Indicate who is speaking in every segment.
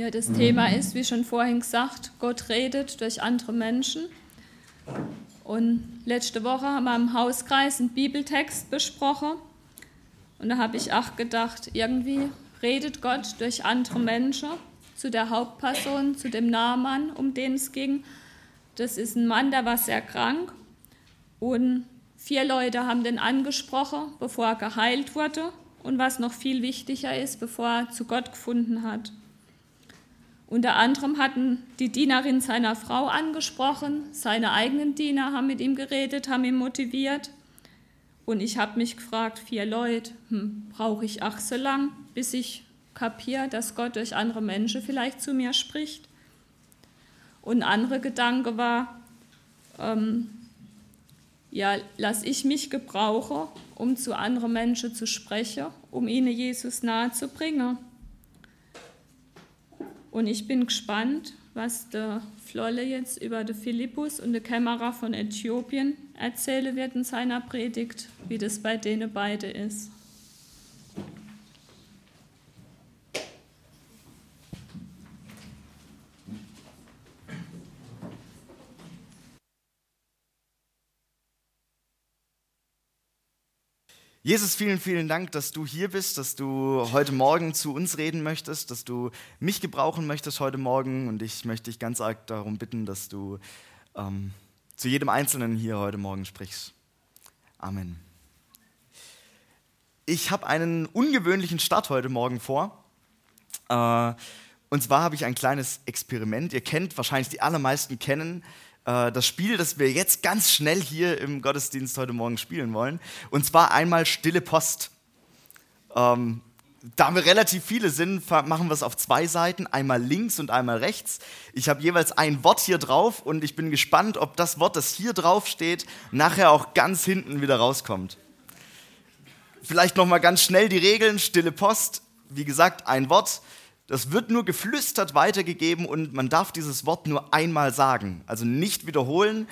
Speaker 1: Ja, das Thema ist, wie schon vorhin gesagt, Gott redet durch andere Menschen. Und letzte Woche haben wir im Hauskreis einen Bibeltext besprochen. Und da habe ich auch gedacht, irgendwie redet Gott durch andere Menschen zu der Hauptperson, zu dem Nahmann, um den es ging. Das ist ein Mann, der war sehr krank. Und vier Leute haben den angesprochen, bevor er geheilt wurde. Und was noch viel wichtiger ist, bevor er zu Gott gefunden hat. Unter anderem hatten die Dienerin seiner Frau angesprochen, seine eigenen Diener haben mit ihm geredet, haben ihn motiviert. Und ich habe mich gefragt, vier Leute, hm, brauche ich ach so lang, bis ich kapiere, dass Gott durch andere Menschen vielleicht zu mir spricht? Und ein anderer Gedanke war, ähm, ja, lass ich mich gebrauchen, um zu anderen Menschen zu sprechen, um ihnen Jesus nahe zu bringen. Und ich bin gespannt, was der Flolle jetzt über den Philippus und die Kämmerer von Äthiopien erzählen wird in seiner Predigt, wie das bei denen beide ist.
Speaker 2: Jesus, vielen, vielen Dank, dass du hier bist, dass du heute Morgen zu uns reden möchtest, dass du mich gebrauchen möchtest heute Morgen. Und ich möchte dich ganz arg darum bitten, dass du ähm, zu jedem Einzelnen hier heute Morgen sprichst. Amen. Ich habe einen ungewöhnlichen Start heute Morgen vor. Äh, und zwar habe ich ein kleines Experiment. Ihr kennt, wahrscheinlich die allermeisten kennen, äh, das Spiel, das wir jetzt ganz schnell hier im Gottesdienst heute Morgen spielen wollen. Und zwar einmal Stille Post. Ähm, da wir relativ viele sind, machen wir es auf zwei Seiten, einmal links und einmal rechts. Ich habe jeweils ein Wort hier drauf und ich bin gespannt, ob das Wort, das hier drauf steht, nachher auch ganz hinten wieder rauskommt. Vielleicht noch mal ganz schnell die Regeln. Stille Post, wie gesagt, ein Wort. Das wird nur geflüstert weitergegeben und man darf dieses Wort nur einmal sagen, also nicht wiederholen.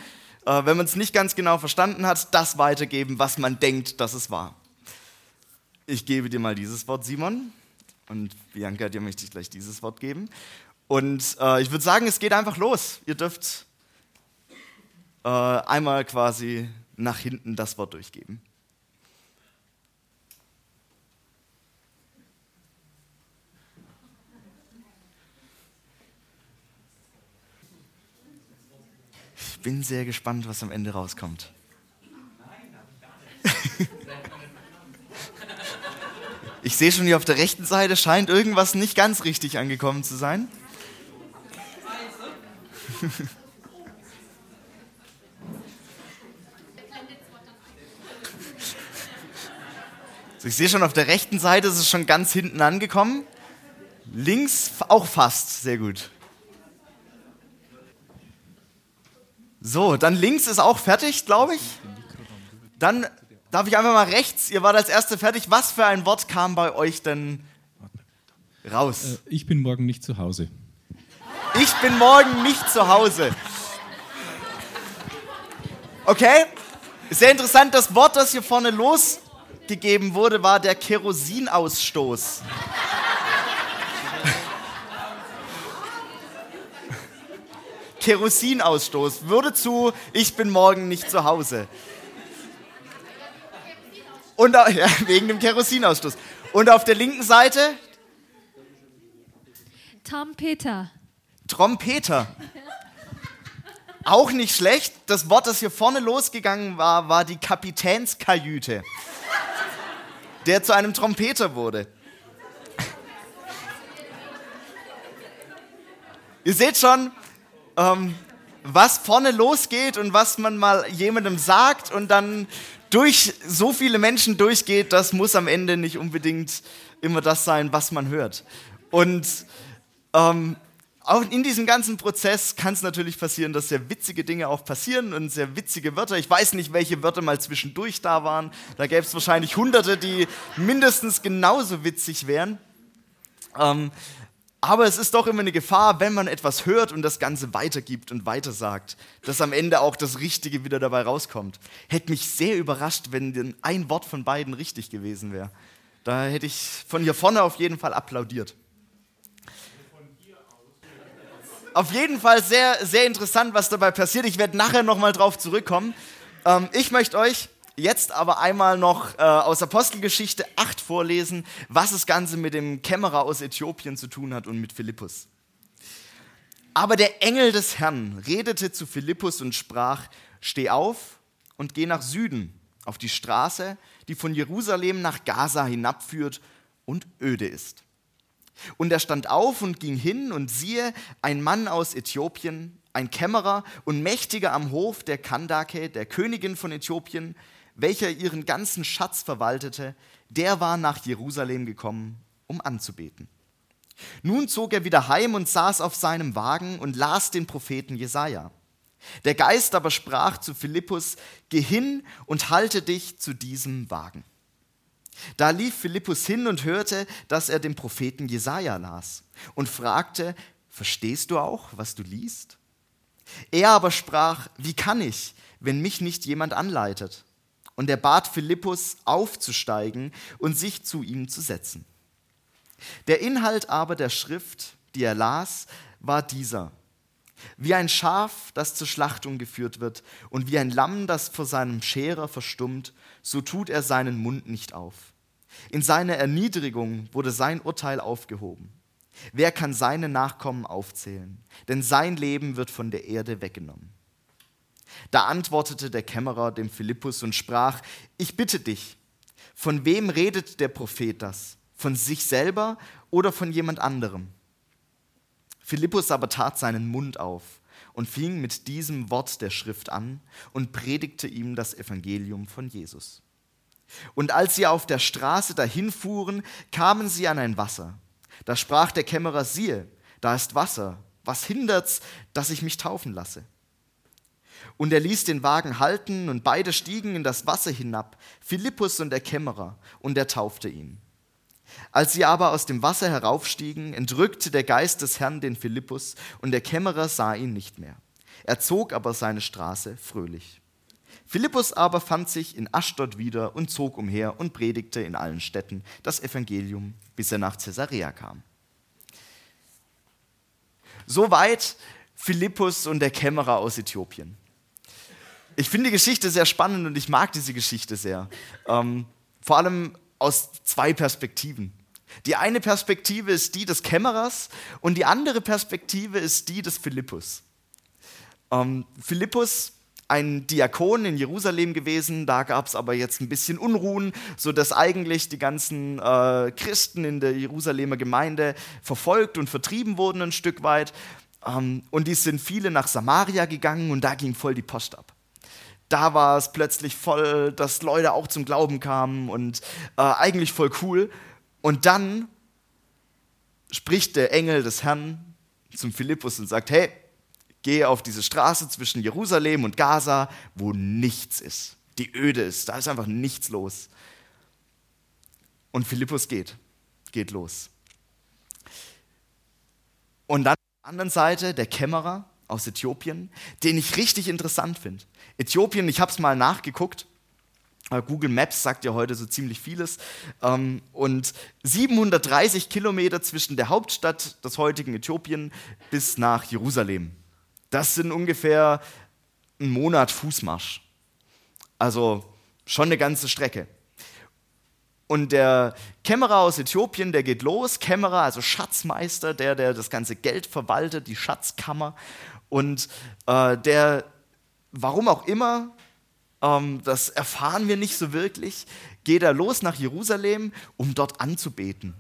Speaker 2: Äh, wenn man es nicht ganz genau verstanden hat, das weitergeben, was man denkt, dass es war. Ich gebe dir mal dieses Wort, Simon. Und Bianca, dir möchte ich gleich dieses Wort geben. Und äh, ich würde sagen, es geht einfach los. Ihr dürft äh, einmal quasi nach hinten das Wort durchgeben. Ich bin sehr gespannt, was am Ende rauskommt. Ich sehe schon hier auf der rechten Seite scheint irgendwas nicht ganz richtig angekommen zu sein. ich sehe schon auf der rechten Seite ist es schon ganz hinten angekommen. Links auch fast, sehr gut. So, dann links ist auch fertig, glaube ich. Dann darf ich einfach mal rechts. Ihr wart als Erste fertig. Was für ein Wort kam bei euch denn raus? Äh,
Speaker 3: ich bin morgen nicht zu Hause.
Speaker 2: Ich bin morgen nicht zu Hause. Okay, sehr interessant. Das Wort, das hier vorne losgegeben wurde, war der Kerosinausstoß. Kerosinausstoß würde zu, ich bin morgen nicht zu Hause. Und ja, wegen dem Kerosinausstoß. Und auf der linken Seite?
Speaker 4: Trompeter.
Speaker 2: Trompeter. Auch nicht schlecht. Das Wort, das hier vorne losgegangen war, war die Kapitänskajüte, der zu einem Trompeter wurde. Ihr seht schon, ähm, was vorne losgeht und was man mal jemandem sagt und dann durch so viele Menschen durchgeht, das muss am Ende nicht unbedingt immer das sein, was man hört. Und ähm, auch in diesem ganzen Prozess kann es natürlich passieren, dass sehr witzige Dinge auch passieren und sehr witzige Wörter. Ich weiß nicht, welche Wörter mal zwischendurch da waren. Da gäbe es wahrscheinlich hunderte, die mindestens genauso witzig wären. Ähm, aber es ist doch immer eine Gefahr, wenn man etwas hört und das Ganze weitergibt und weitersagt, dass am Ende auch das Richtige wieder dabei rauskommt. Hätte mich sehr überrascht, wenn ein Wort von beiden richtig gewesen wäre. Da hätte ich von hier vorne auf jeden Fall applaudiert. auf jeden Fall sehr, sehr interessant, was dabei passiert. Ich werde nachher nochmal drauf zurückkommen. Ähm, ich möchte euch jetzt aber einmal noch äh, aus Apostelgeschichte 8 vorlesen, was das Ganze mit dem Kämmerer aus Äthiopien zu tun hat und mit Philippus. Aber der Engel des Herrn redete zu Philippus und sprach, steh auf und geh nach Süden auf die Straße, die von Jerusalem nach Gaza hinabführt und öde ist. Und er stand auf und ging hin, und siehe, ein Mann aus Äthiopien, ein Kämmerer und Mächtiger am Hof der Kandake, der Königin von Äthiopien, welcher ihren ganzen Schatz verwaltete, der war nach Jerusalem gekommen, um anzubeten. Nun zog er wieder heim und saß auf seinem Wagen und las den Propheten Jesaja. Der Geist aber sprach zu Philippus: Geh hin und halte dich zu diesem Wagen. Da lief Philippus hin und hörte, dass er den Propheten Jesaja las und fragte: Verstehst du auch, was du liest? Er aber sprach: Wie kann ich, wenn mich nicht jemand anleitet? Und er bat Philippus, aufzusteigen und sich zu ihm zu setzen. Der Inhalt aber der Schrift, die er las, war dieser. Wie ein Schaf, das zur Schlachtung geführt wird, und wie ein Lamm, das vor seinem Scherer verstummt, so tut er seinen Mund nicht auf. In seiner Erniedrigung wurde sein Urteil aufgehoben. Wer kann seine Nachkommen aufzählen? Denn sein Leben wird von der Erde weggenommen. Da antwortete der Kämmerer dem Philippus und sprach, ich bitte dich, von wem redet der Prophet das? Von sich selber oder von jemand anderem? Philippus aber tat seinen Mund auf und fing mit diesem Wort der Schrift an und predigte ihm das Evangelium von Jesus. Und als sie auf der Straße dahin fuhren, kamen sie an ein Wasser. Da sprach der Kämmerer, siehe, da ist Wasser, was hindert's, dass ich mich taufen lasse? Und er ließ den Wagen halten, und beide stiegen in das Wasser hinab, Philippus und der Kämmerer, und er taufte ihn. Als sie aber aus dem Wasser heraufstiegen, entrückte der Geist des Herrn den Philippus, und der Kämmerer sah ihn nicht mehr. Er zog aber seine Straße fröhlich. Philippus aber fand sich in Aschdod wieder und zog umher und predigte in allen Städten das Evangelium, bis er nach Caesarea kam. Soweit Philippus und der Kämmerer aus Äthiopien. Ich finde die Geschichte sehr spannend und ich mag diese Geschichte sehr. Ähm, vor allem aus zwei Perspektiven. Die eine Perspektive ist die des Kämmerers und die andere Perspektive ist die des Philippus. Ähm, Philippus, ein Diakon in Jerusalem gewesen, da gab es aber jetzt ein bisschen Unruhen, sodass eigentlich die ganzen äh, Christen in der Jerusalemer Gemeinde verfolgt und vertrieben wurden ein Stück weit. Ähm, und die sind viele nach Samaria gegangen und da ging voll die Post ab da war es plötzlich voll, dass Leute auch zum Glauben kamen und äh, eigentlich voll cool. Und dann spricht der Engel des Herrn zum Philippus und sagt, hey, geh auf diese Straße zwischen Jerusalem und Gaza, wo nichts ist, die öde ist, da ist einfach nichts los. Und Philippus geht, geht los. Und dann auf der anderen Seite der Kämmerer, aus Äthiopien, den ich richtig interessant finde. Äthiopien, ich habe es mal nachgeguckt. Äh, Google Maps sagt ja heute so ziemlich vieles. Ähm, und 730 Kilometer zwischen der Hauptstadt des heutigen Äthiopien bis nach Jerusalem. Das sind ungefähr ein Monat Fußmarsch. Also schon eine ganze Strecke. Und der Kämmerer aus Äthiopien, der geht los. Kämmerer, also Schatzmeister, der, der das ganze Geld verwaltet, die Schatzkammer. Und äh, der, warum auch immer, ähm, das erfahren wir nicht so wirklich, geht er los nach Jerusalem, um dort anzubeten.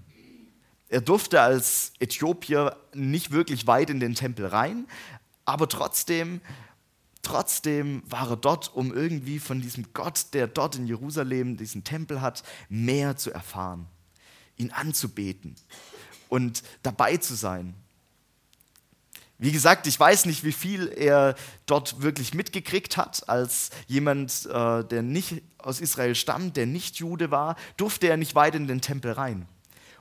Speaker 2: Er durfte als Äthiopier nicht wirklich weit in den Tempel rein, aber trotzdem, trotzdem war er dort, um irgendwie von diesem Gott, der dort in Jerusalem diesen Tempel hat, mehr zu erfahren, ihn anzubeten und dabei zu sein. Wie gesagt, ich weiß nicht, wie viel er dort wirklich mitgekriegt hat. Als jemand, äh, der nicht aus Israel stammt, der nicht Jude war, durfte er nicht weit in den Tempel rein.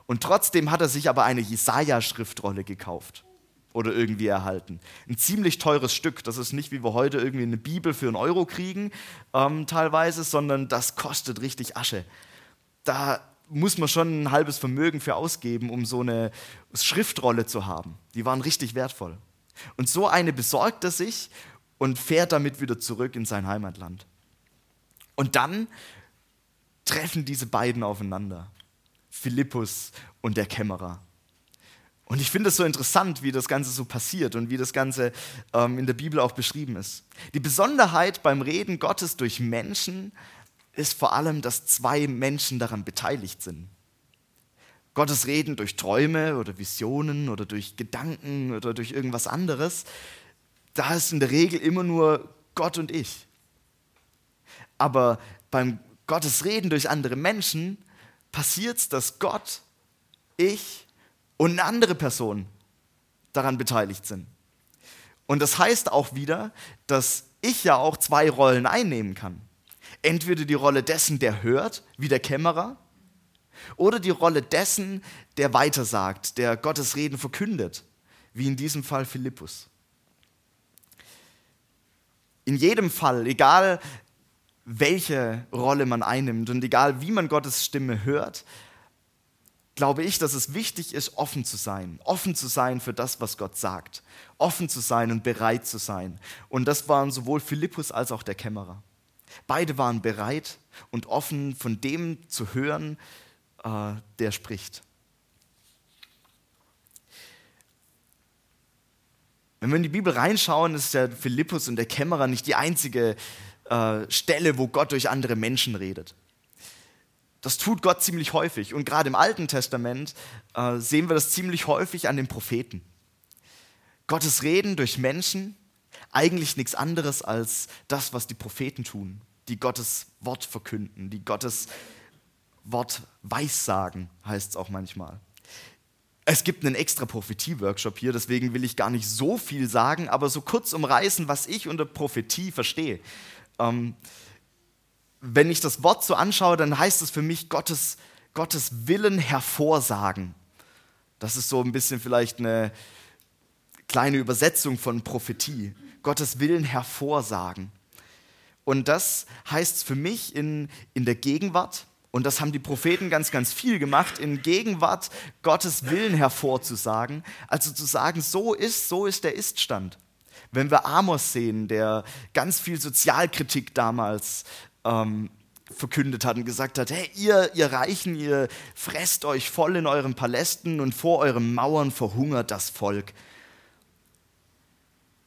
Speaker 2: Und trotzdem hat er sich aber eine Jesaja-Schriftrolle gekauft oder irgendwie erhalten. Ein ziemlich teures Stück. Das ist nicht wie wir heute irgendwie eine Bibel für einen Euro kriegen, ähm, teilweise, sondern das kostet richtig Asche. Da muss man schon ein halbes Vermögen für ausgeben, um so eine Schriftrolle zu haben. Die waren richtig wertvoll. Und so eine besorgt er sich und fährt damit wieder zurück in sein Heimatland. Und dann treffen diese beiden aufeinander, Philippus und der Kämmerer. Und ich finde es so interessant, wie das Ganze so passiert und wie das Ganze ähm, in der Bibel auch beschrieben ist. Die Besonderheit beim Reden Gottes durch Menschen ist vor allem, dass zwei Menschen daran beteiligt sind. Gottes Reden durch Träume oder Visionen oder durch Gedanken oder durch irgendwas anderes, da ist in der Regel immer nur Gott und ich. Aber beim Gottes Reden durch andere Menschen passiert es, dass Gott, ich und eine andere Person daran beteiligt sind. Und das heißt auch wieder, dass ich ja auch zwei Rollen einnehmen kann. Entweder die Rolle dessen, der hört, wie der Kämmerer, oder die Rolle dessen, der weitersagt, der Gottes Reden verkündet, wie in diesem Fall Philippus. In jedem Fall, egal welche Rolle man einnimmt und egal wie man Gottes Stimme hört, glaube ich, dass es wichtig ist, offen zu sein. Offen zu sein für das, was Gott sagt. Offen zu sein und bereit zu sein. Und das waren sowohl Philippus als auch der Kämmerer. Beide waren bereit und offen, von dem zu hören, äh, der spricht. Wenn wir in die Bibel reinschauen, ist der Philippus und der Kämmerer nicht die einzige äh, Stelle, wo Gott durch andere Menschen redet. Das tut Gott ziemlich häufig. Und gerade im Alten Testament äh, sehen wir das ziemlich häufig an den Propheten. Gottes Reden durch Menschen, eigentlich nichts anderes als das, was die Propheten tun, die Gottes Wort verkünden, die Gottes Wort weissagen, heißt es auch manchmal. Es gibt einen extra Prophetie-Workshop hier, deswegen will ich gar nicht so viel sagen, aber so kurz umreißen, was ich unter Prophetie verstehe. Ähm, wenn ich das Wort so anschaue, dann heißt es für mich Gottes, Gottes Willen hervorsagen. Das ist so ein bisschen vielleicht eine kleine Übersetzung von Prophetie. Gottes Willen hervorsagen. Und das heißt für mich in, in der Gegenwart, und das haben die Propheten ganz, ganz viel gemacht, in Gegenwart Gottes Willen hervorzusagen. Also zu sagen, so ist, so ist der Iststand. Wenn wir Amos sehen, der ganz viel Sozialkritik damals ähm, verkündet hat und gesagt hat, hey, ihr, ihr Reichen, ihr fresst euch voll in euren Palästen und vor euren Mauern verhungert das Volk.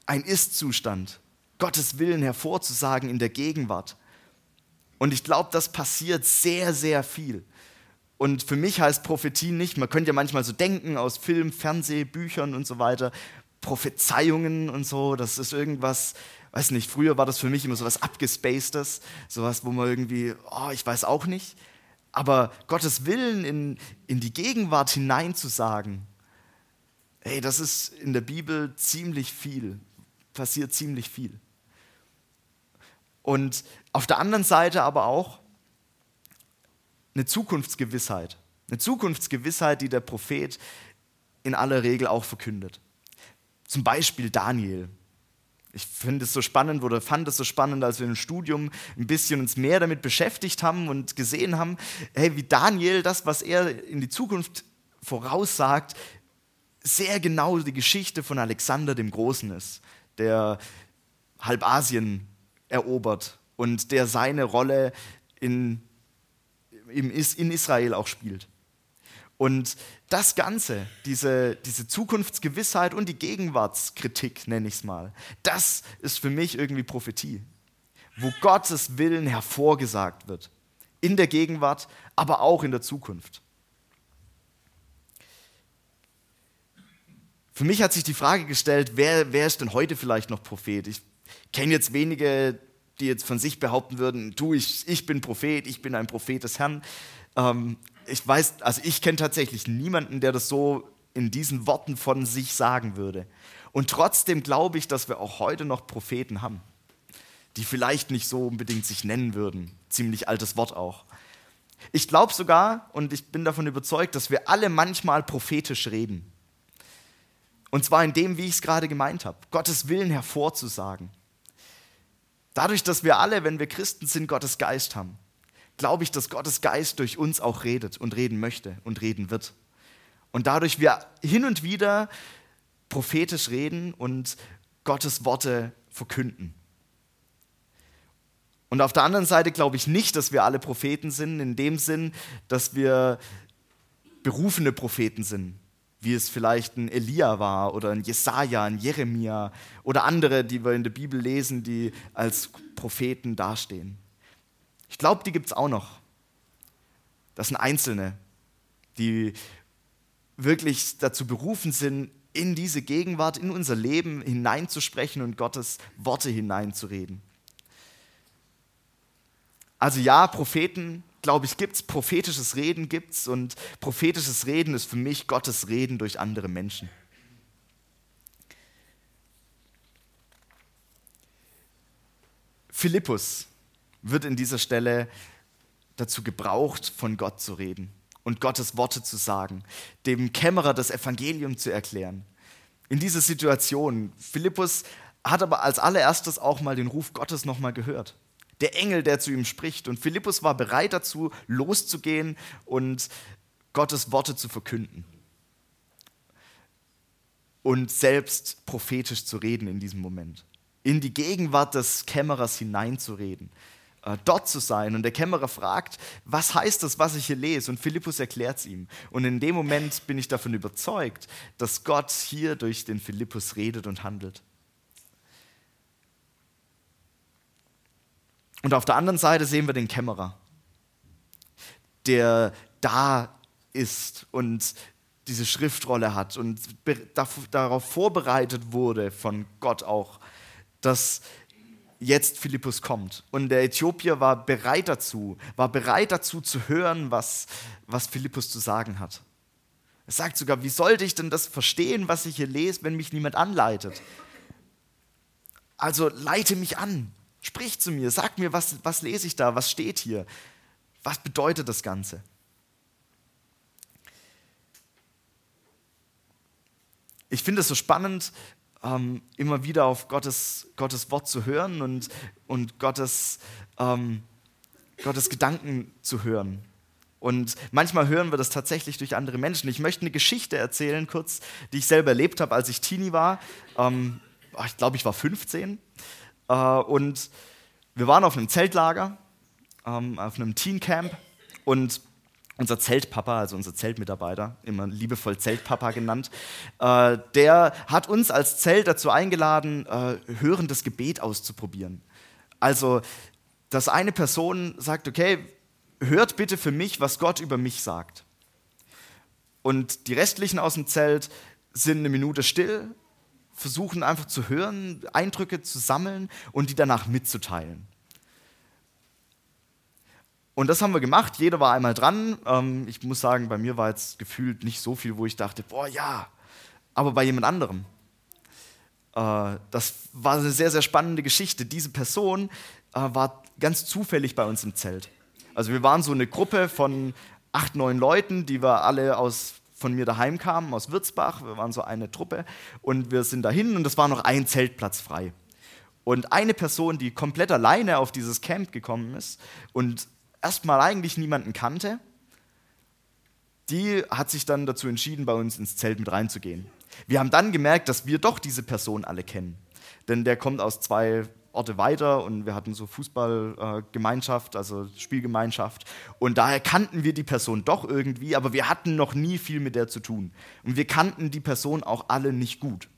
Speaker 2: Ein Ist-Zustand, Gottes Willen hervorzusagen in der Gegenwart. Und ich glaube, das passiert sehr, sehr viel. Und für mich heißt Prophetie nicht, man könnte ja manchmal so denken aus Film, Fernseh, Büchern und so weiter, Prophezeiungen und so, das ist irgendwas, weiß nicht, früher war das für mich immer so was abgespacedes, sowas, wo man irgendwie, oh, ich weiß auch nicht. Aber Gottes Willen in, in die Gegenwart hineinzusagen, hey, das ist in der Bibel ziemlich viel, passiert ziemlich viel. Und auf der anderen Seite aber auch eine Zukunftsgewissheit. Eine Zukunftsgewissheit, die der Prophet in aller Regel auch verkündet. Zum Beispiel Daniel. Ich finde es so spannend oder fand es so spannend, als wir im Studium ein bisschen uns mehr damit beschäftigt haben und gesehen haben, hey, wie Daniel das, was er in die Zukunft voraussagt, sehr genau die Geschichte von Alexander dem Großen ist, der Halbasien erobert und der seine Rolle in, in Israel auch spielt. Und das Ganze, diese, diese Zukunftsgewissheit und die Gegenwartskritik, nenne ich es mal, das ist für mich irgendwie Prophetie, wo Gottes Willen hervorgesagt wird. In der Gegenwart, aber auch in der Zukunft. Für mich hat sich die Frage gestellt, wer, wer ist denn heute vielleicht noch Prophet? Ich kenne jetzt wenige, die jetzt von sich behaupten würden, du, ich, ich bin Prophet, ich bin ein Prophet des Herrn. Ähm, ich weiß, also ich kenne tatsächlich niemanden, der das so in diesen Worten von sich sagen würde. Und trotzdem glaube ich, dass wir auch heute noch Propheten haben, die vielleicht nicht so unbedingt sich nennen würden. Ziemlich altes Wort auch. Ich glaube sogar und ich bin davon überzeugt, dass wir alle manchmal prophetisch reden. Und zwar in dem, wie ich es gerade gemeint habe, Gottes Willen hervorzusagen. Dadurch, dass wir alle, wenn wir Christen sind, Gottes Geist haben glaube ich, dass Gottes Geist durch uns auch redet und reden möchte und reden wird. Und dadurch wir hin und wieder prophetisch reden und Gottes Worte verkünden. Und auf der anderen Seite glaube ich nicht, dass wir alle Propheten sind, in dem Sinn, dass wir berufene Propheten sind, wie es vielleicht ein Elia war oder ein Jesaja, ein Jeremia oder andere, die wir in der Bibel lesen, die als Propheten dastehen. Ich glaube, die gibt es auch noch. Das sind Einzelne, die wirklich dazu berufen sind, in diese Gegenwart, in unser Leben hineinzusprechen und Gottes Worte hineinzureden. Also ja, Propheten, glaube ich, gibt es, prophetisches Reden gibt es und prophetisches Reden ist für mich Gottes Reden durch andere Menschen. Philippus wird in dieser Stelle dazu gebraucht, von Gott zu reden und Gottes Worte zu sagen, dem Kämmerer das Evangelium zu erklären. In dieser Situation, Philippus hat aber als allererstes auch mal den Ruf Gottes nochmal gehört. Der Engel, der zu ihm spricht. Und Philippus war bereit dazu, loszugehen und Gottes Worte zu verkünden. Und selbst prophetisch zu reden in diesem Moment. In die Gegenwart des Kämmerers hineinzureden. Äh, dort zu sein. Und der Kämmerer fragt, was heißt das, was ich hier lese? Und Philippus erklärt es ihm. Und in dem Moment bin ich davon überzeugt, dass Gott hier durch den Philippus redet und handelt. Und auf der anderen Seite sehen wir den Kämmerer, der da ist und diese Schriftrolle hat und darauf vorbereitet wurde von Gott auch, dass jetzt Philippus kommt. Und der Äthiopier war bereit dazu, war bereit dazu zu hören, was, was Philippus zu sagen hat. Er sagt sogar, wie sollte ich denn das verstehen, was ich hier lese, wenn mich niemand anleitet? Also leite mich an, sprich zu mir, sag mir, was, was lese ich da, was steht hier, was bedeutet das Ganze? Ich finde es so spannend, ähm, immer wieder auf Gottes, Gottes Wort zu hören und, und Gottes, ähm, Gottes Gedanken zu hören. Und manchmal hören wir das tatsächlich durch andere Menschen. Ich möchte eine Geschichte erzählen, kurz, die ich selber erlebt habe, als ich Teenie war. Ähm, ich glaube, ich war 15. Äh, und wir waren auf einem Zeltlager, ähm, auf einem Teencamp. Und unser Zeltpapa, also unser Zeltmitarbeiter, immer liebevoll Zeltpapa genannt, äh, der hat uns als Zelt dazu eingeladen, äh, hörendes Gebet auszuprobieren. Also, dass eine Person sagt, okay, hört bitte für mich, was Gott über mich sagt. Und die restlichen aus dem Zelt sind eine Minute still, versuchen einfach zu hören, Eindrücke zu sammeln und die danach mitzuteilen. Und das haben wir gemacht. Jeder war einmal dran. Ähm, ich muss sagen, bei mir war jetzt gefühlt nicht so viel, wo ich dachte, boah, ja. Aber bei jemand anderem. Äh, das war eine sehr, sehr spannende Geschichte. Diese Person äh, war ganz zufällig bei uns im Zelt. Also wir waren so eine Gruppe von acht, neun Leuten, die wir alle aus von mir daheim kamen, aus Würzbach. Wir waren so eine Truppe und wir sind dahin und es war noch ein Zeltplatz frei. Und eine Person, die komplett alleine auf dieses Camp gekommen ist und erstmal eigentlich niemanden kannte, die hat sich dann dazu entschieden, bei uns ins Zelt mit reinzugehen. Wir haben dann gemerkt, dass wir doch diese Person alle kennen. Denn der kommt aus zwei Orte weiter und wir hatten so Fußballgemeinschaft, also Spielgemeinschaft. Und daher kannten wir die Person doch irgendwie, aber wir hatten noch nie viel mit der zu tun. Und wir kannten die Person auch alle nicht gut.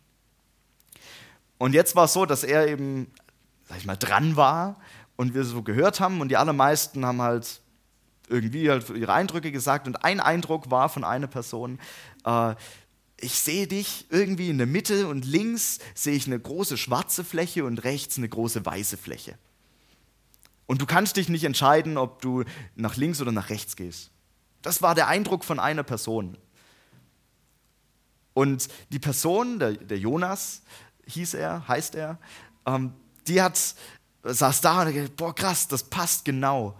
Speaker 2: Und jetzt war es so, dass er eben, sag ich mal, dran war und wir so gehört haben und die allermeisten haben halt irgendwie halt ihre Eindrücke gesagt und ein Eindruck war von einer Person, äh, ich sehe dich irgendwie in der Mitte und links sehe ich eine große schwarze Fläche und rechts eine große weiße Fläche. Und du kannst dich nicht entscheiden, ob du nach links oder nach rechts gehst. Das war der Eindruck von einer Person. Und die Person, der, der Jonas hieß er, heißt er, ähm, die hat saß da und dachte, boah krass, das passt genau.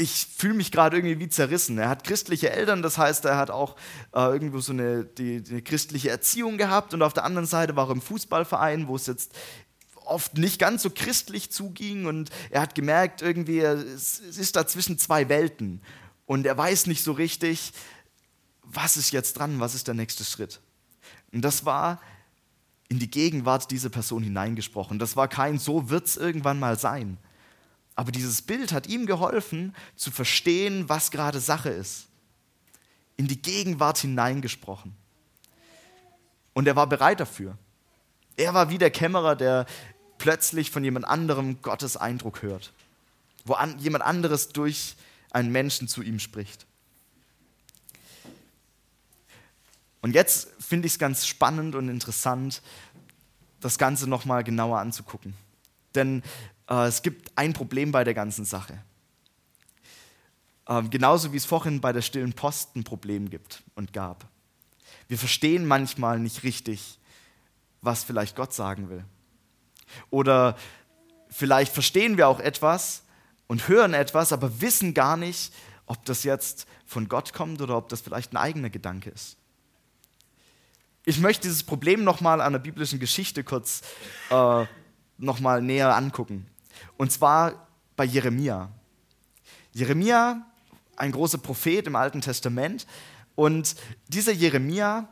Speaker 2: Ich fühle mich gerade irgendwie wie zerrissen. Er hat christliche Eltern, das heißt, er hat auch äh, irgendwo so eine, die, die christliche Erziehung gehabt und auf der anderen Seite war er im Fußballverein, wo es jetzt oft nicht ganz so christlich zuging und er hat gemerkt, irgendwie, es ist da zwischen zwei Welten und er weiß nicht so richtig, was ist jetzt dran, was ist der nächste Schritt. Und das war in die Gegenwart dieser Person hineingesprochen. Das war kein so wird es irgendwann mal sein. Aber dieses Bild hat ihm geholfen zu verstehen, was gerade Sache ist. In die Gegenwart hineingesprochen. Und er war bereit dafür. Er war wie der Kämmerer, der plötzlich von jemand anderem Gottes Eindruck hört. Wo an, jemand anderes durch einen Menschen zu ihm spricht. Und jetzt finde ich es ganz spannend und interessant, das Ganze nochmal genauer anzugucken. Denn es gibt ein Problem bei der ganzen Sache. Ähm, genauso wie es vorhin bei der stillen Post ein Problem gibt und gab. Wir verstehen manchmal nicht richtig, was vielleicht Gott sagen will. Oder vielleicht verstehen wir auch etwas und hören etwas, aber wissen gar nicht, ob das jetzt von Gott kommt oder ob das vielleicht ein eigener Gedanke ist. Ich möchte dieses Problem nochmal an der biblischen Geschichte kurz äh, nochmal näher angucken. Und zwar bei Jeremia. Jeremia, ein großer Prophet im Alten Testament. Und dieser Jeremia,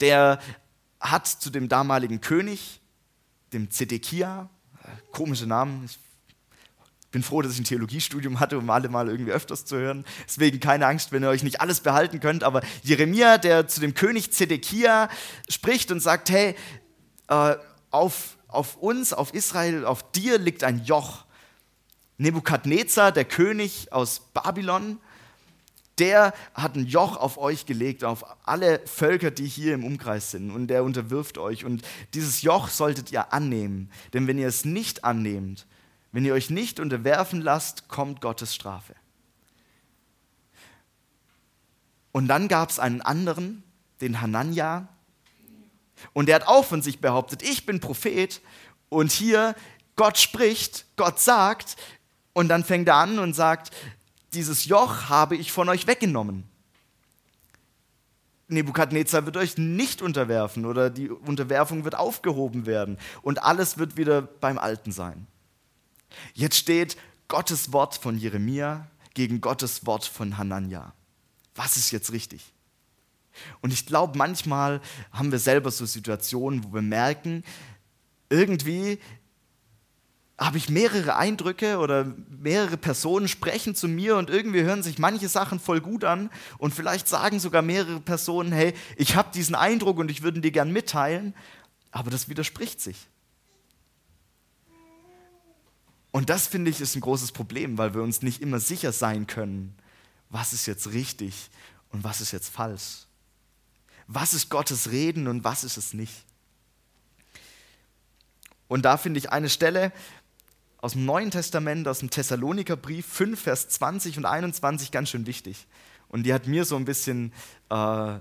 Speaker 2: der hat zu dem damaligen König, dem Zedekia, komische Namen, ich bin froh, dass ich ein Theologiestudium hatte, um alle mal irgendwie öfters zu hören. Deswegen keine Angst, wenn ihr euch nicht alles behalten könnt. Aber Jeremia, der zu dem König Zedekia spricht und sagt: Hey, äh, auf, auf uns, auf Israel, auf dir liegt ein Joch. Nebukadnezar, der König aus Babylon, der hat ein Joch auf euch gelegt, auf alle Völker, die hier im Umkreis sind, und der unterwirft euch. Und dieses Joch solltet ihr annehmen, denn wenn ihr es nicht annehmt, wenn ihr euch nicht unterwerfen lasst, kommt Gottes Strafe. Und dann gab es einen anderen, den Hanania, und der hat auch von sich behauptet, ich bin Prophet und hier Gott spricht, Gott sagt, und dann fängt er an und sagt, dieses Joch habe ich von euch weggenommen. Nebukadnezar wird euch nicht unterwerfen oder die Unterwerfung wird aufgehoben werden und alles wird wieder beim Alten sein. Jetzt steht Gottes Wort von Jeremia gegen Gottes Wort von Hanania. Was ist jetzt richtig? Und ich glaube, manchmal haben wir selber so Situationen, wo wir merken, irgendwie habe ich mehrere Eindrücke oder mehrere Personen sprechen zu mir und irgendwie hören sich manche Sachen voll gut an und vielleicht sagen sogar mehrere Personen, hey, ich habe diesen Eindruck und ich würde dir gern mitteilen, aber das widerspricht sich. Und das finde ich ist ein großes Problem, weil wir uns nicht immer sicher sein können, was ist jetzt richtig und was ist jetzt falsch. Was ist Gottes Reden und was ist es nicht. Und da finde ich eine Stelle aus dem Neuen Testament, aus dem Thessalonikerbrief 5, Vers 20 und 21 ganz schön wichtig. Und die hat mir so ein bisschen äh,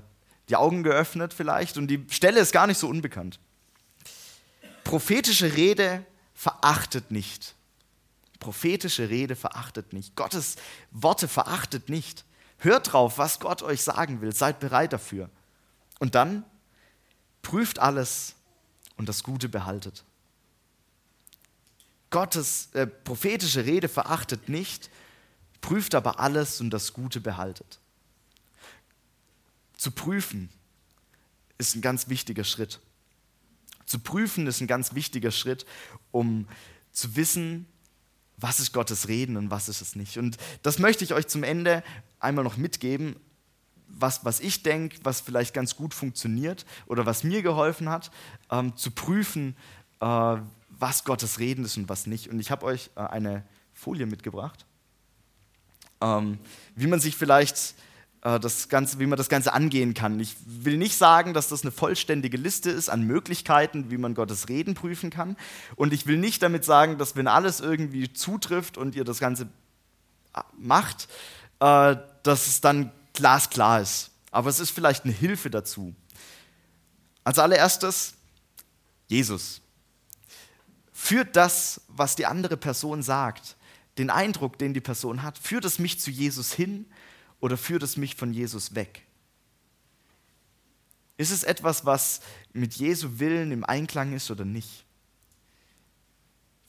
Speaker 2: die Augen geöffnet vielleicht. Und die Stelle ist gar nicht so unbekannt. Prophetische Rede verachtet nicht prophetische Rede verachtet nicht. Gottes Worte verachtet nicht. Hört drauf, was Gott euch sagen will. Seid bereit dafür. Und dann prüft alles und das Gute behaltet. Gottes äh, prophetische Rede verachtet nicht, prüft aber alles und das Gute behaltet. Zu prüfen ist ein ganz wichtiger Schritt. Zu prüfen ist ein ganz wichtiger Schritt, um zu wissen, was ist Gottes Reden und was ist es nicht. Und das möchte ich euch zum Ende einmal noch mitgeben, was, was ich denke, was vielleicht ganz gut funktioniert oder was mir geholfen hat, ähm, zu prüfen, äh, was Gottes Reden ist und was nicht. Und ich habe euch äh, eine Folie mitgebracht, ähm, wie man sich vielleicht äh, das Ganze, wie man das Ganze angehen kann. Ich will nicht sagen, dass das eine vollständige Liste ist an Möglichkeiten, wie man Gottes Reden prüfen kann. Und ich will nicht damit sagen, dass wenn alles irgendwie zutrifft und ihr das Ganze äh, macht, äh, dass es dann glasklar ist. Aber es ist vielleicht eine Hilfe dazu. Als allererstes Jesus. Führt das, was die andere Person sagt, den Eindruck, den die Person hat, führt es mich zu Jesus hin oder führt es mich von Jesus weg? Ist es etwas, was mit Jesu Willen im Einklang ist oder nicht?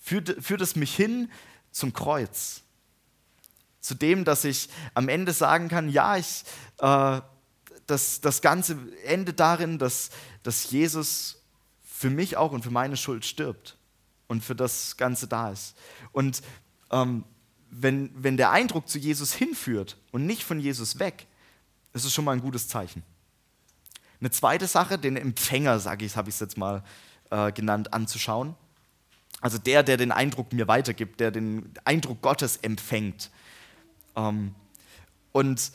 Speaker 2: Führt, führt es mich hin zum Kreuz? Zu dem, dass ich am Ende sagen kann, ja, ich, äh, das, das Ganze endet darin, dass, dass Jesus für mich auch und für meine Schuld stirbt und für das Ganze da ist. Und ähm, wenn, wenn der Eindruck zu Jesus hinführt und nicht von Jesus weg, ist es schon mal ein gutes Zeichen. Eine zweite Sache, den Empfänger, sage ich, habe ich es jetzt mal äh, genannt, anzuschauen. Also der, der den Eindruck mir weitergibt, der den Eindruck Gottes empfängt. Ähm, und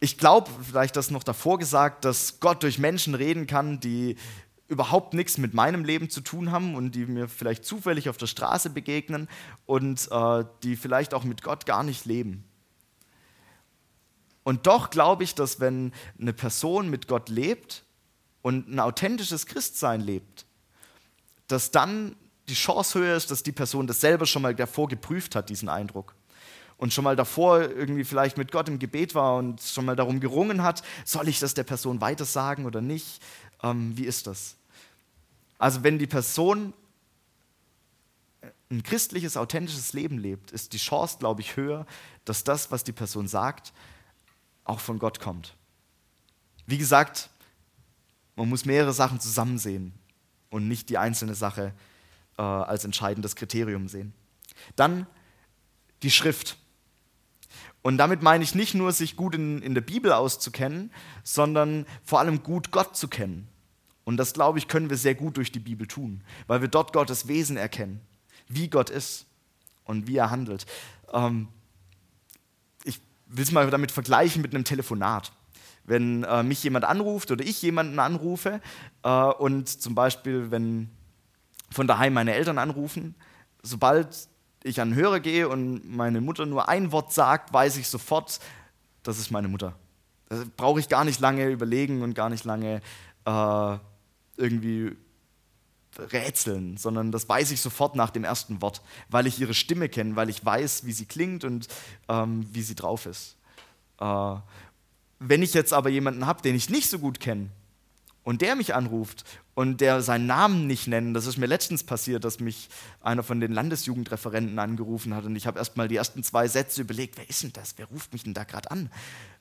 Speaker 2: ich glaube, vielleicht das noch davor gesagt, dass Gott durch Menschen reden kann, die überhaupt nichts mit meinem Leben zu tun haben und die mir vielleicht zufällig auf der Straße begegnen und äh, die vielleicht auch mit Gott gar nicht leben. Und doch glaube ich, dass wenn eine Person mit Gott lebt und ein authentisches Christsein lebt, dass dann die Chance höher ist, dass die Person das selber schon mal davor geprüft hat, diesen Eindruck. Und schon mal davor irgendwie vielleicht mit Gott im Gebet war und schon mal darum gerungen hat, soll ich das der Person weiter sagen oder nicht? Ähm, wie ist das? Also wenn die Person ein christliches, authentisches Leben lebt, ist die Chance, glaube ich, höher, dass das, was die Person sagt, auch von Gott kommt. Wie gesagt, man muss mehrere Sachen zusammen sehen und nicht die einzelne Sache äh, als entscheidendes Kriterium sehen. Dann die Schrift. Und damit meine ich nicht nur, sich gut in, in der Bibel auszukennen, sondern vor allem gut Gott zu kennen. Und das, glaube ich, können wir sehr gut durch die Bibel tun, weil wir dort Gottes Wesen erkennen, wie Gott ist und wie er handelt. Ähm, ich will es mal damit vergleichen mit einem Telefonat. Wenn äh, mich jemand anruft oder ich jemanden anrufe äh, und zum Beispiel, wenn von daheim meine Eltern anrufen, sobald ich an den Hörer gehe und meine Mutter nur ein Wort sagt, weiß ich sofort, das ist meine Mutter. Da brauche ich gar nicht lange überlegen und gar nicht lange äh, irgendwie rätseln, sondern das weiß ich sofort nach dem ersten Wort, weil ich ihre Stimme kenne, weil ich weiß, wie sie klingt und ähm, wie sie drauf ist. Äh, wenn ich jetzt aber jemanden habe, den ich nicht so gut kenne und der mich anruft und der seinen Namen nicht nennt, das ist mir letztens passiert, dass mich einer von den Landesjugendreferenten angerufen hat und ich habe erst mal die ersten zwei Sätze überlegt, wer ist denn das, wer ruft mich denn da gerade an?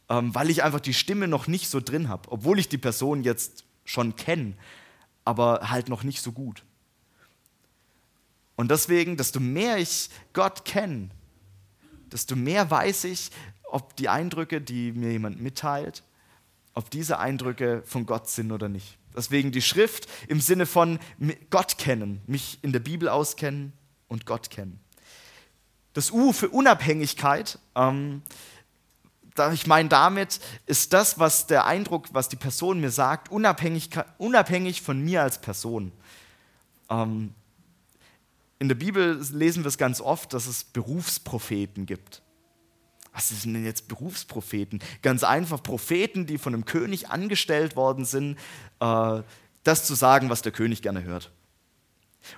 Speaker 2: Ähm, weil ich einfach die Stimme noch nicht so drin habe, obwohl ich die Person jetzt schon kenne aber halt noch nicht so gut. Und deswegen, desto mehr ich Gott kenne, desto mehr weiß ich, ob die Eindrücke, die mir jemand mitteilt, ob diese Eindrücke von Gott sind oder nicht. Deswegen die Schrift im Sinne von Gott kennen, mich in der Bibel auskennen und Gott kennen. Das U für Unabhängigkeit ähm, ich meine, damit ist das, was der Eindruck, was die Person mir sagt, unabhängig, unabhängig von mir als Person. Ähm, in der Bibel lesen wir es ganz oft, dass es Berufspropheten gibt. Was sind denn jetzt Berufspropheten? Ganz einfach Propheten, die von einem König angestellt worden sind, äh, das zu sagen, was der König gerne hört.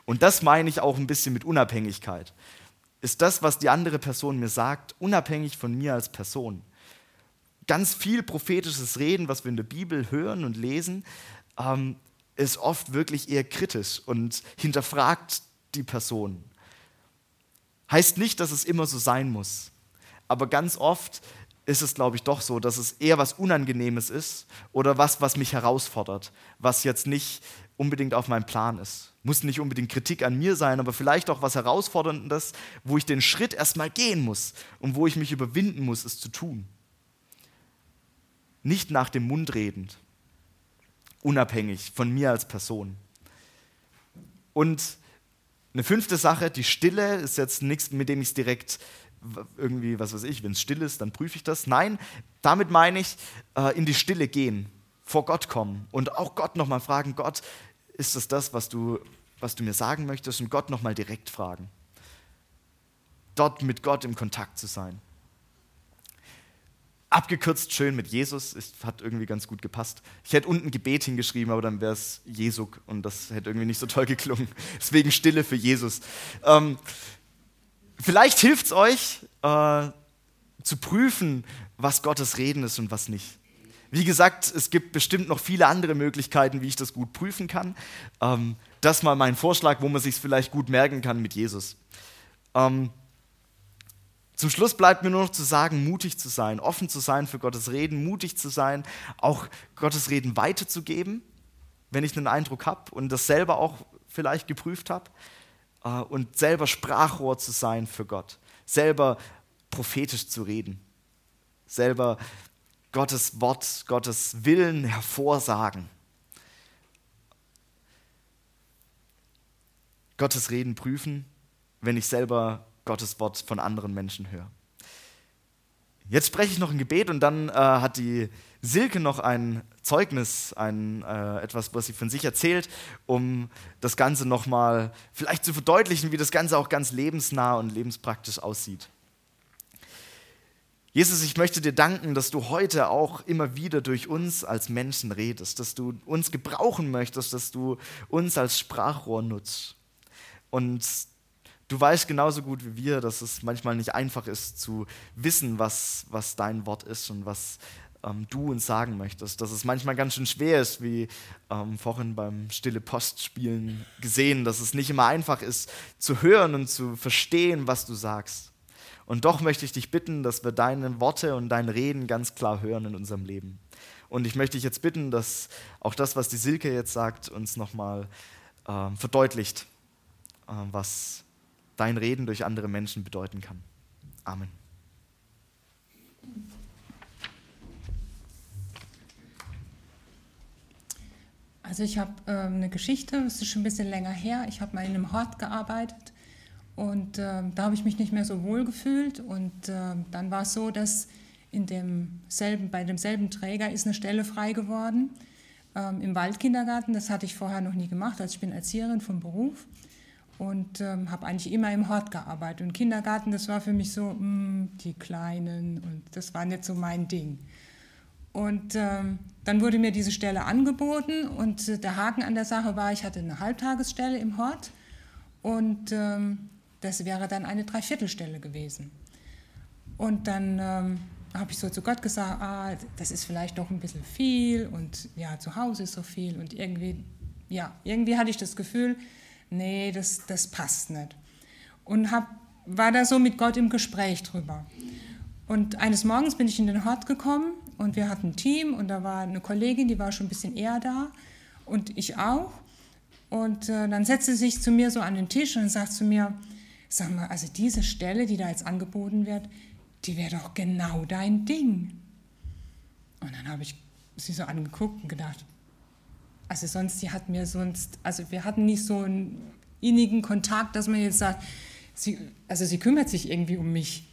Speaker 2: Und das meine ich auch ein bisschen mit Unabhängigkeit. Ist das, was die andere Person mir sagt, unabhängig von mir als Person? ganz viel prophetisches Reden, was wir in der Bibel hören und lesen, ähm, ist oft wirklich eher kritisch und hinterfragt die Person. Heißt nicht, dass es immer so sein muss, aber ganz oft ist es, glaube ich, doch so, dass es eher was Unangenehmes ist oder was, was mich herausfordert, was jetzt nicht unbedingt auf meinem Plan ist. Muss nicht unbedingt Kritik an mir sein, aber vielleicht auch was Herausforderndes, wo ich den Schritt erstmal gehen muss und wo ich mich überwinden muss, es zu tun nicht nach dem Mund redend, unabhängig von mir als Person. Und eine fünfte Sache, die Stille ist jetzt nichts, mit dem ich es direkt irgendwie, was weiß ich, wenn es still ist, dann prüfe ich das. Nein, damit meine ich, äh, in die Stille gehen, vor Gott kommen und auch Gott nochmal fragen, Gott, ist das das, was du, was du mir sagen möchtest? Und Gott nochmal direkt fragen. Dort mit Gott im Kontakt zu sein abgekürzt schön mit Jesus, es hat irgendwie ganz gut gepasst. Ich hätte unten Gebet hingeschrieben, aber dann wäre es Jesuk und das hätte irgendwie nicht so toll geklungen. Deswegen Stille für Jesus. Ähm, vielleicht hilft es euch äh, zu prüfen, was Gottes Reden ist und was nicht. Wie gesagt, es gibt bestimmt noch viele andere Möglichkeiten, wie ich das gut prüfen kann. Ähm, das mal mein Vorschlag, wo man sich vielleicht gut merken kann mit Jesus. Ähm, Zum Schluss bleibt mir nur noch zu sagen, mutig zu sein, offen zu sein für Gottes Reden, mutig zu sein, auch Gottes Reden weiterzugeben, wenn ich einen Eindruck habe und das selber auch vielleicht geprüft habe. Äh, und selber Sprachrohr zu sein für Gott, selber prophetisch zu reden, selber Gottes Wort, Gottes Willen hervorsagen. Gottes Reden prüfen, wenn ich selber Gottes Wort von anderen Menschen höre. Jetzt spreche ich noch ein Gebet und dann äh, hat die Silke noch ein Zeugnis, ein, äh, etwas, was sie von sich erzählt, um das Ganze nochmal vielleicht zu verdeutlichen, wie das Ganze auch ganz lebensnah und lebenspraktisch aussieht. Jesus, ich möchte dir danken, dass du heute auch immer wieder durch uns als Menschen redest, dass du uns gebrauchen möchtest, dass du uns als Sprachrohr nutzt. Und du weißt genauso gut wie wir, dass es manchmal nicht einfach ist zu wissen, was, was dein Wort ist und was ähm, du uns sagen möchtest. Dass es manchmal ganz schön schwer ist, wie ähm, vorhin beim Stille Post spielen gesehen, dass es nicht immer einfach ist zu hören und zu verstehen, was du sagst. Und doch möchte ich dich bitten, dass wir deine Worte und dein Reden ganz klar hören in unserem Leben. Und ich möchte dich jetzt bitten, dass auch das, was die Silke jetzt sagt, uns nochmal äh, verdeutlicht, äh, was dein Reden durch andere Menschen bedeuten kann. Amen.
Speaker 3: Also ich habe äh, eine Geschichte, das ist schon ein bisschen länger her. Ich habe mal in einem Hort gearbeitet und äh, da habe ich mich nicht mehr so wohl gefühlt. Und äh, dann war es so, dass in demselben, bei demselben Träger ist eine Stelle frei geworden ähm, im Waldkindergarten. Das hatte ich vorher noch nie gemacht. Also ich bin Erzieherin vom Beruf und ähm, habe eigentlich immer im Hort gearbeitet. Und Kindergarten, das war für mich so, mh, mm, die Kleinen und das war nicht so mein Ding. Und ähm, dann wurde mir diese Stelle angeboten und äh, der Haken an der Sache war, ich hatte eine Halbtagesstelle im Hort und ähm, das wäre dann eine Dreiviertelstelle gewesen. Und dann ähm, habe ich so zu Gott gesagt, ah, das ist vielleicht doch ein bisschen viel und ja, zu Hause ist so viel und irgendwie, ja, irgendwie hatte ich das Gefühl, nee, das, das passt nicht. Und hab, war da so mit Gott im Gespräch drüber. Und eines Morgens bin ich in den Hort gekommen und wir hatten ein Team und da war eine Kollegin, die war schon ein bisschen eher da und ich auch. Und äh, dann setzte sie sich zu mir so an den Tisch und sagt zu mir, sag mal, also diese Stelle, die da jetzt angeboten wird, die wäre doch genau dein Ding. Und dann habe ich sie so angeguckt und gedacht, also sonst, sie hat mir sonst, also wir hatten nicht so einen innigen Kontakt, dass man jetzt sagt, sie, also sie kümmert sich irgendwie um mich.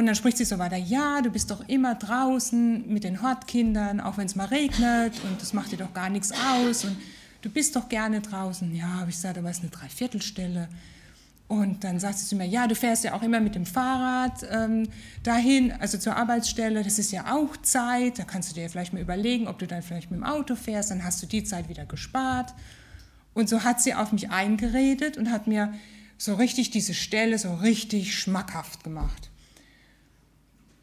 Speaker 3: Und dann spricht sie so weiter, ja, du bist doch immer draußen mit den Hortkindern, auch wenn es mal regnet und das macht dir doch gar nichts aus und du bist doch gerne draußen. Ja, habe ich gesagt, aber es ist eine Dreiviertelstelle. Und dann sagt sie zu mir, ja, du fährst ja auch immer mit dem Fahrrad ähm, dahin, also zur Arbeitsstelle, das ist ja auch Zeit, da kannst du dir vielleicht mal überlegen, ob du dann vielleicht mit dem Auto fährst, dann hast du die Zeit wieder gespart. Und so hat sie auf mich eingeredet und hat mir so richtig diese Stelle so richtig schmackhaft gemacht.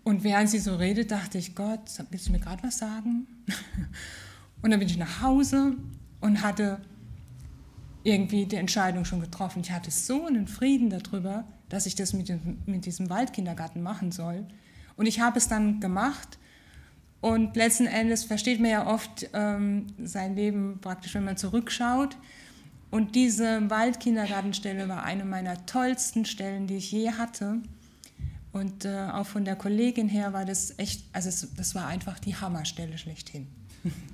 Speaker 3: Und während sie so redet, dachte ich, Gott, willst du mir gerade was sagen? Und dann bin ich nach Hause und hatte irgendwie die Entscheidung schon getroffen. Ich hatte so einen Frieden darüber, dass ich das mit, dem, mit diesem Waldkindergarten machen soll. Und ich habe es dann gemacht. Und letzten Endes versteht man ja oft ähm, sein Leben praktisch, wenn man zurückschaut. Und diese Waldkindergartenstelle war eine meiner tollsten Stellen, die ich je hatte. Und äh, auch von der Kollegin her war das echt, also es, das war einfach die Hammerstelle schlechthin.